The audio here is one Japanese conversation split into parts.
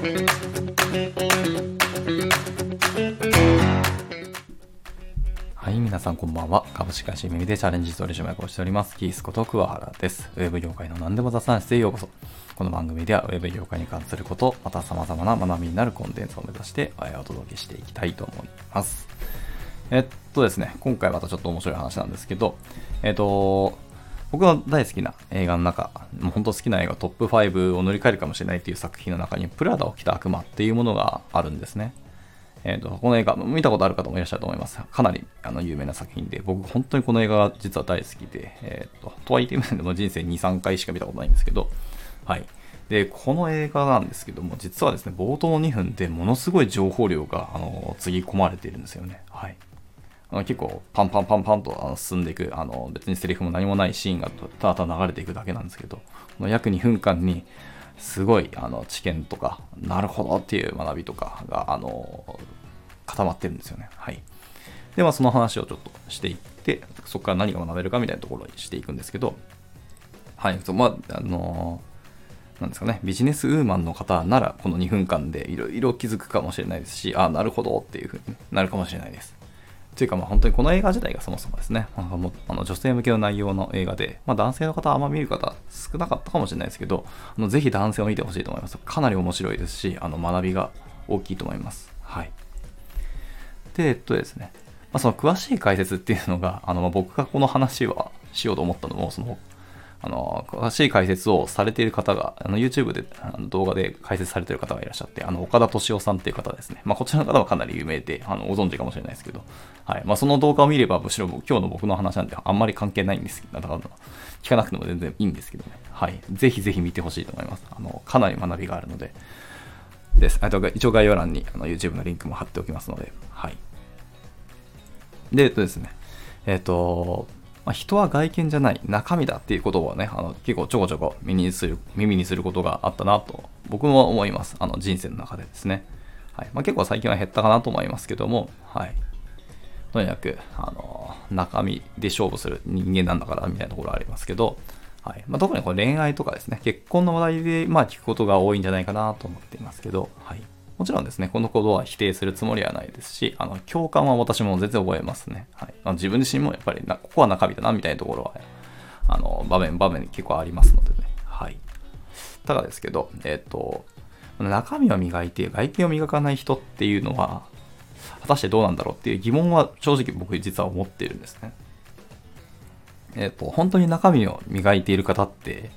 はい、皆さんこんばんは。株式会社耳でチャレンジ取締役をしております。キースこと桑原です。ウェブ業界の何でも雑談室へようこそ。この番組ではウェブ業界に関すること、また様々な学びになるコンテンツを目指してお届けしていきたいと思います。えっとですね、今回またちょっと面白い話なんですけど、えっと、僕の大好きな映画の中、もう本当好きな映画トップ5を塗り替えるかもしれないっていう作品の中に、プラダを着た悪魔っていうものがあるんですね。えー、とこの映画、見たことある方もいらっしゃると思います。かなりあの有名な作品で、僕、本当にこの映画が実は大好きで、えー、ととはいっても人生2、3回しか見たことないんですけど、はい。で、この映画なんですけども、実はですね、冒頭の2分でものすごい情報量が、あの、つぎ込まれているんですよね。はい。あの結構、パンパンパンパンとあの進んでいく、あの、別にセリフも何もないシーンがただただ流れていくだけなんですけど、この約2分間に、すごい、あの、知見とか、なるほどっていう学びとかが、あの、固まってるんですよね。はい。で、まあ、その話をちょっとしていって、そこから何が学べるかみたいなところにしていくんですけど、はい、そうまあ、あのなんですかね、ビジネスウーマンの方なら、この2分間でいろいろ気づくかもしれないですし、あなるほどっていうふうになるかもしれないです。というか、まあ、本当にこの映画自体がそもそもですね、まあもあの女性向けの内容の映画で、まあ、男性の方はあんま見る方少なかったかもしれないですけど、あのぜひ男性を見てほしいと思います。かなり面白いですし、あの学びが大きいと思います。はい。で、えっとですね、まあ、その詳しい解説っていうのが、あのま僕がこの話はしようと思ったのも、その、あの、詳しい解説をされている方が、あの YouTube であの動画で解説されている方がいらっしゃって、あの、岡田敏夫さんっていう方ですね。まあ、こちらの方はかなり有名で、あの、ご存知かもしれないですけど、はい。まあ、その動画を見れば、むしろ今日の僕の話なんてあんまり関係ないんですけど、だから、聞かなくても全然いいんですけどね。はい。ぜひぜひ見てほしいと思います。あの、かなり学びがあるので、です。あと、一応概要欄にあの YouTube のリンクも貼っておきますので、はい。で、えっとですね、えっと、まあ、人は外見じゃない中身だっていうことをね、あの結構ちょこちょこ耳にする耳にすることがあったなと僕も思います。あの人生の中でですね。はいまあ、結構最近は減ったかなと思いますけども、はい。とにかく、あの、中身で勝負する人間なんだからみたいなところありますけど、はいまあ、特にこれ恋愛とかですね、結婚の話題で、まあ、聞くことが多いんじゃないかなと思っていますけど、はい。もちろんですね、このことは否定するつもりはないですし、あの共感は私も全然覚えますね。はいまあ、自分自身もやっぱりな、ここは中身だなみたいなところは、あの場面、場面結構ありますのでね。はい。ただですけど、えっ、と、中身を磨いて外見を磨かない人っていうのは、果たしてどうなんだろうっていう疑問は正直僕実は思っているんですね。えっ、と、本当に中身を磨いている方って、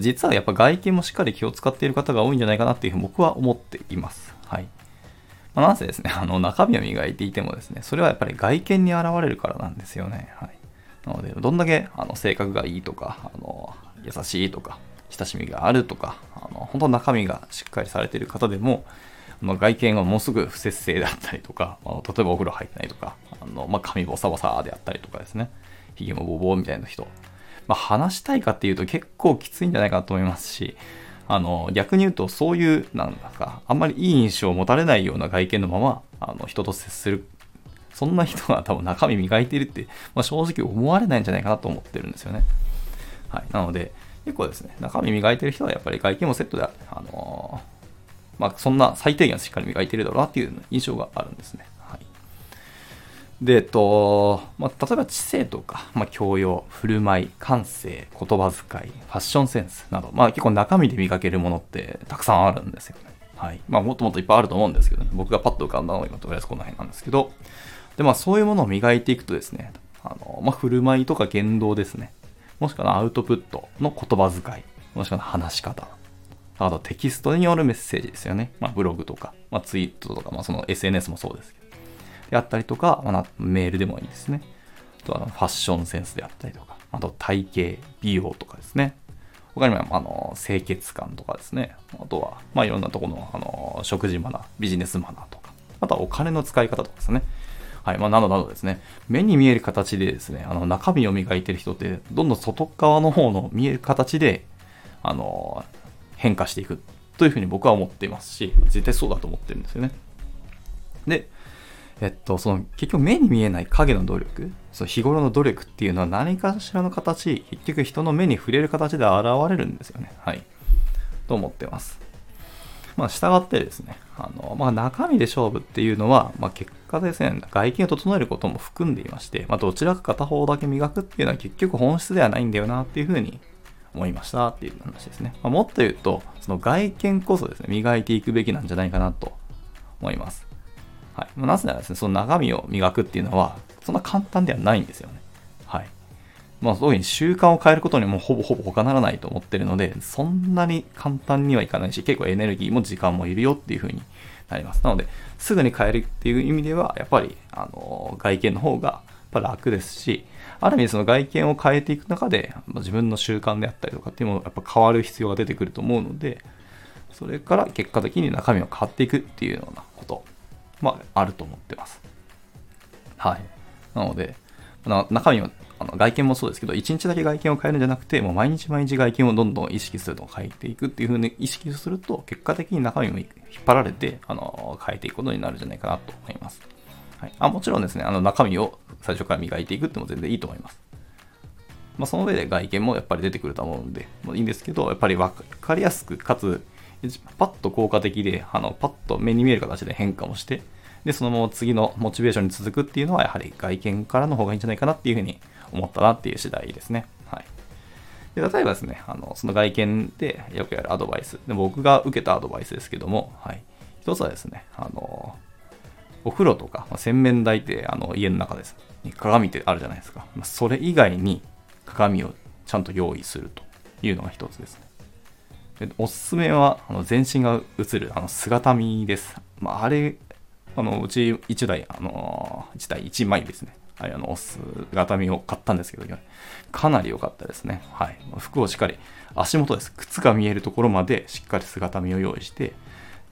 実はやっぱ外見もしっかり気を使っている方が多いんじゃないかなっていうふうに僕は思っています。まあ、なぜですね、あの中身を磨いていてもですね、それはやっぱり外見に現れるからなんですよね。はい。なので、どんだけあの性格がいいとか、あの優しいとか、親しみがあるとか、あの本当中身がしっかりされている方でも、まあ、外見がものすごく不節制であったりとか、あの例えばお風呂入ってないとか、あのまあ、髪ボサボサであったりとかですね、ひげもボーボみたいな人、まあ、話したいかっていうと結構きついんじゃないかなと思いますし、あの逆に言うとそういうなんだかあんまりいい印象を持たれないような外見のままあの人と接するそんな人が多分中身磨いてるって、まあ、正直思われないんじゃないかなと思ってるんですよね。はい、なので結構ですね中身磨いてる人はやっぱり外見もセットであのまあ、そんな最低限しっかり磨いてるだろうなっていう印象があるんですね。で、えっと、まあ、例えば知性とか、まあ、教養、振る舞い、感性、言葉遣い、ファッションセンスなど、まあ、結構中身で磨けるものってたくさんあるんですよね。はい。まあ、もっともっといっぱいあると思うんですけどね。僕がパッと浮かんだのは今とりあえずこの辺なんですけど、で、まあ、そういうものを磨いていくとですね、あの、まあ、振る舞いとか言動ですね。もしくはアウトプットの言葉遣い、もしくは話し方、あとテキストによるメッセージですよね。まあ、ブログとか、まあ、ツイートとか、まあ、その SNS もそうです。であったりとか、まあ、メールでもいいですね。あとはファッションセンスであったりとか、あと体型、美容とかですね。他にも、あの、清潔感とかですね。あとは、まあ、いろんなところの、あの、食事マナー、ビジネスマナーとか、あとはお金の使い方とかですね。はい。まあ、などなどですね、目に見える形でですね、あの、中身を磨いてる人って、どんどん外側の方の見える形で、あの、変化していくというふうに僕は思っていますし、絶対そうだと思ってるんですよね。で、えっと、その結局目に見えない影の努力、その日頃の努力っていうのは何かしらの形、結局人の目に触れる形で現れるんですよね。はい。と思ってます。まあ、従ってですね、あの、まあ、中身で勝負っていうのは、まあ、結果ですね、外見を整えることも含んでいまして、まあ、どちらか片方だけ磨くっていうのは結局本質ではないんだよなっていうふうに思いましたっていう話ですね。まあ、もっと言うと、その外見こそですね、磨いていくべきなんじゃないかなと思います。はい。なぜならですね、その中身を磨くっていうのは、そんな簡単ではないんですよね。はい。まあ、そういうふうに習慣を変えることにもほぼほぼ他ならないと思ってるので、そんなに簡単にはいかないし、結構エネルギーも時間もいるよっていうふうになります。なので、すぐに変えるっていう意味では、やっぱり、あの、外見の方がやっぱ楽ですし、ある意味その外見を変えていく中で、自分の習慣であったりとかっていうのもやっぱ変わる必要が出てくると思うので、それから結果的に中身が変わっていくっていうような、まあ、あると思ってます。はい。なので、中身をあの外見もそうですけど、1日だけ外見を変えるんじゃなくて、もう毎日毎日外見をどんどん意識するのを変えていくっていう風に意識すると、結果的に中身も引っ張られて、あの変えていくことになるんじゃないかなと思います。はい、あもちろんですね、あの中身を最初から磨いていくっても全然いいと思います。まあ、その上で外見もやっぱり出てくると思うんで、もういいんですけど、やっぱり分かりやすく、かつ、パッと効果的で、あのパッと目に見える形で変化もして、で、そのまま次のモチベーションに続くっていうのは、やはり外見からの方がいいんじゃないかなっていうふうに思ったなっていう次第ですね。はい。で例えばですね、あのその外見でよくやるアドバイス。で僕が受けたアドバイスですけども、はい。一つはですね、あの、お風呂とか、まあ、洗面台ってあの家の中です、鏡ってあるじゃないですか。まあ、それ以外に鏡をちゃんと用意するというのが一つですね。でおすすめはあの全身が映るあの姿見です。まあ、あれ、あのうち1台、あの1台1枚ですね。はい、あの、姿見を買ったんですけど、かなり良かったですね。はい。服をしっかり、足元です。靴が見えるところまでしっかり姿見を用意して、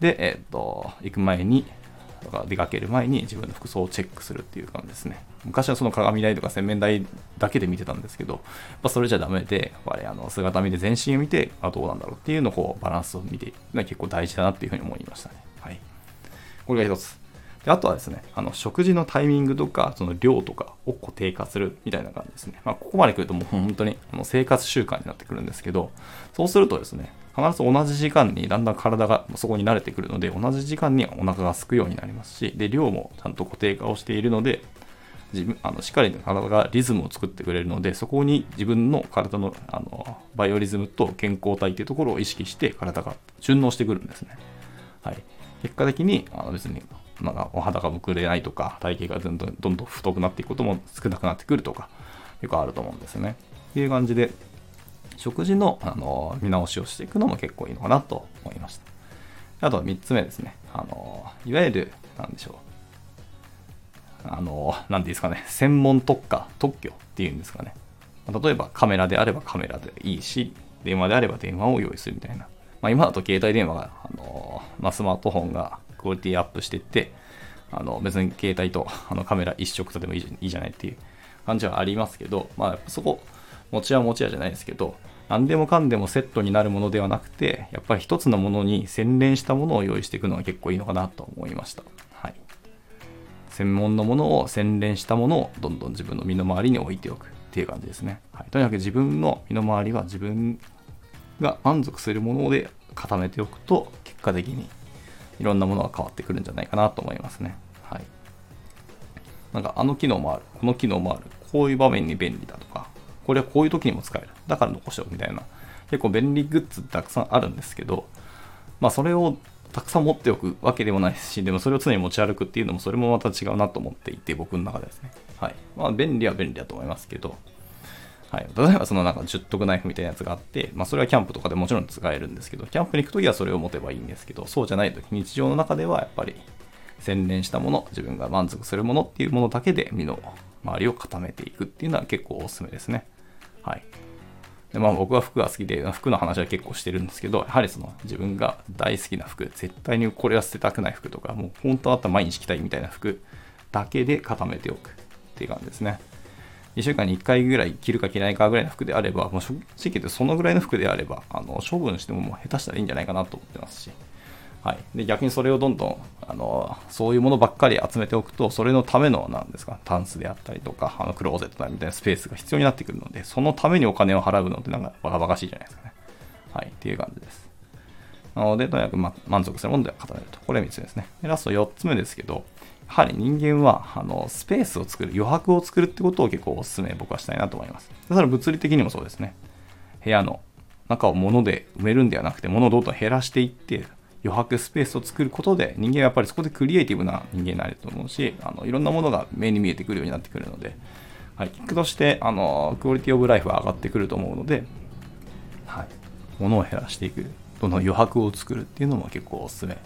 で、えっ、と、行く前に、とか出かける前に自分の服装をチェックするっていう感じですね。昔はその鏡台とか洗面台だけで見てたんですけど、やっぱそれじゃダメで、やっぱりあの姿見で全身を見て、あどうなんだろうっていうのをこうバランスを見ていくのは結構大事だなっていうふうに思いましたね。はい。これが一つ。であとはですね、あの食事のタイミングとか、その量とかを固定化するみたいな感じですね。まあ、ここまで来るともう本当にあの生活習慣になってくるんですけど、そうするとですね、必ず同じ時間にだんだん体がそこに慣れてくるので、同じ時間にお腹が空くようになりますし、で、量もちゃんと固定化をしているので、自分あのしっかり体がリズムを作ってくれるので、そこに自分の体のあのバイオリズムと健康体というところを意識して体が順応してくるんですね。はい。結果的にあの別になんかお肌がむくれないとか、体型がどんどんどんどん太くなっていくことも少なくなってくるとか、よくあると思うんですね。っていう感じで、食事のあの見直しをしていくのも結構いいのかなと思いました。あと3つ目ですね。あのいわゆる、なんでしょう。あの、なんていうんですかね、専門特化、特許っていうんですかね。例えばカメラであればカメラでいいし、電話であれば電話を用意するみたいな。まあ、今だと携帯電話が、あのまあ、スマートフォンがクオリティアップしていって、あの別に携帯とあのカメラ一色とでもいいいいじゃないっていう感じはありますけど、まあ、そこ、持ちは持ちやじゃないですけど、何でもかんでもセットになるものではなくて、やっぱり一つのものに洗練したものを用意していくのが結構いいのかなと思いました。はい。専門のものを洗練したものをどんどん自分の身の回りに置いておくっていう感じですね。はい、とにかく自分の身の回りは自分が満足するもので固めておくと、結果的にいろんなものが変わってくるんじゃないかなと思いますね。はい。なんかあの機能もある、この機能もある、こういう場面に便利だとか、これはこういう時にも使える。だから残しておくみたいな。結構便利グッズたくさんあるんですけど、まあそれをたくさん持っておくわけでもないし、でもそれを常に持ち歩くっていうのもそれもまた違うなと思っていて、僕の中でですね。はい。まあ便利は便利だと思いますけど、はい、例えばそのなんか十徳ナイフみたいなやつがあって、まあ、それはキャンプとかでもちろん使えるんですけど、キャンプに行くときはそれを持てばいいんですけど、そうじゃないとき、日常の中ではやっぱり洗練したもの、自分が満足するものっていうものだけで身の周りを固めていくっていうのは結構おすすめですね。はい。でまあ、僕は服が好きで、服の話は結構してるんですけど、やはりその自分が大好きな服、絶対にこれは捨てたくない服とか、もう本当だったら毎日着たいみたいな服だけで固めておくっていう感じですね。1週間に1回ぐらい着るか着ないかぐらいの服であれば、もう正直言ってそのぐらいの服であれば、あの処分してももう下手したらいいんじゃないかなと思ってますし、はい、で逆にそれをどんどんあのそういうものばっかり集めておくと、それのためのなんですか、タンスであったりとか、あのクローゼットみたいなスペースが必要になってくるので、そのためにお金を払うのってなんかバカバカしいじゃないですかね。はい、っていう感じです。なので、とにかく、ま、満足するものでは語れると。これ3つ目ですね。でラスト4つ目ですけど、やはり人間はあのスペースを作る、余白を作るってことを結構お勧め僕はしたいなと思います。それは物理的にもそうですね。部屋の中を物で埋めるんではなくて、物をどんどん減らしていって、余白スペースを作ることで、人間はやっぱりそこでクリエイティブな人間になれると思うし、あのいろんなものが目に見えてくるようになってくるので、はい、結果としてあのクオリティオブライフは上がってくると思うので、はい、物を減らしていく、どんどん余白を作るっていうのも結構おすすめ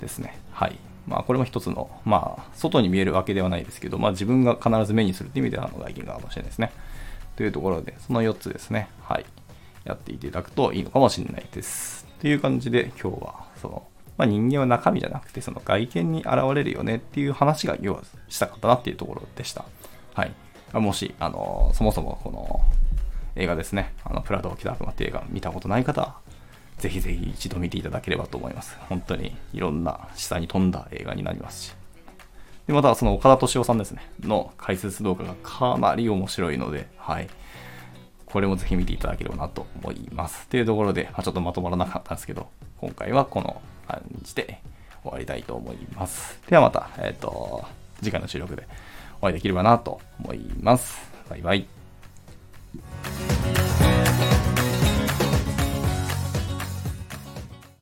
ですね。はい。まあ、これも一つの、まあ、外に見えるわけではないですけど、まあ、自分が必ず目にするっていう意味では、外見かもしれないですね。というところで、その4つですね。はい。やっていただくといいのかもしれないです。っていう感じで、今日は、その、まあ、人間は中身じゃなくて、その外見に現れるよねっていう話が、要はしたかったなっていうところでした。はい。もし、あの、そもそもこの映画ですね、あの、プラドを着た悪魔って映画見たことない方は、ぜひぜひ一度見ていただければと思います。本当にいろんな示唆に富んだ映画になりますし。で、またその岡田敏夫さんですね、の解説動画がかなり面白いので、はい。これもぜひ見ていただければなと思います。というところで、まあ、ちょっとまとまらなかったんですけど、今回はこの感じで終わりたいと思います。ではまた、えっ、ー、と、次回の収録でお会いできればなと思います。バイバイ。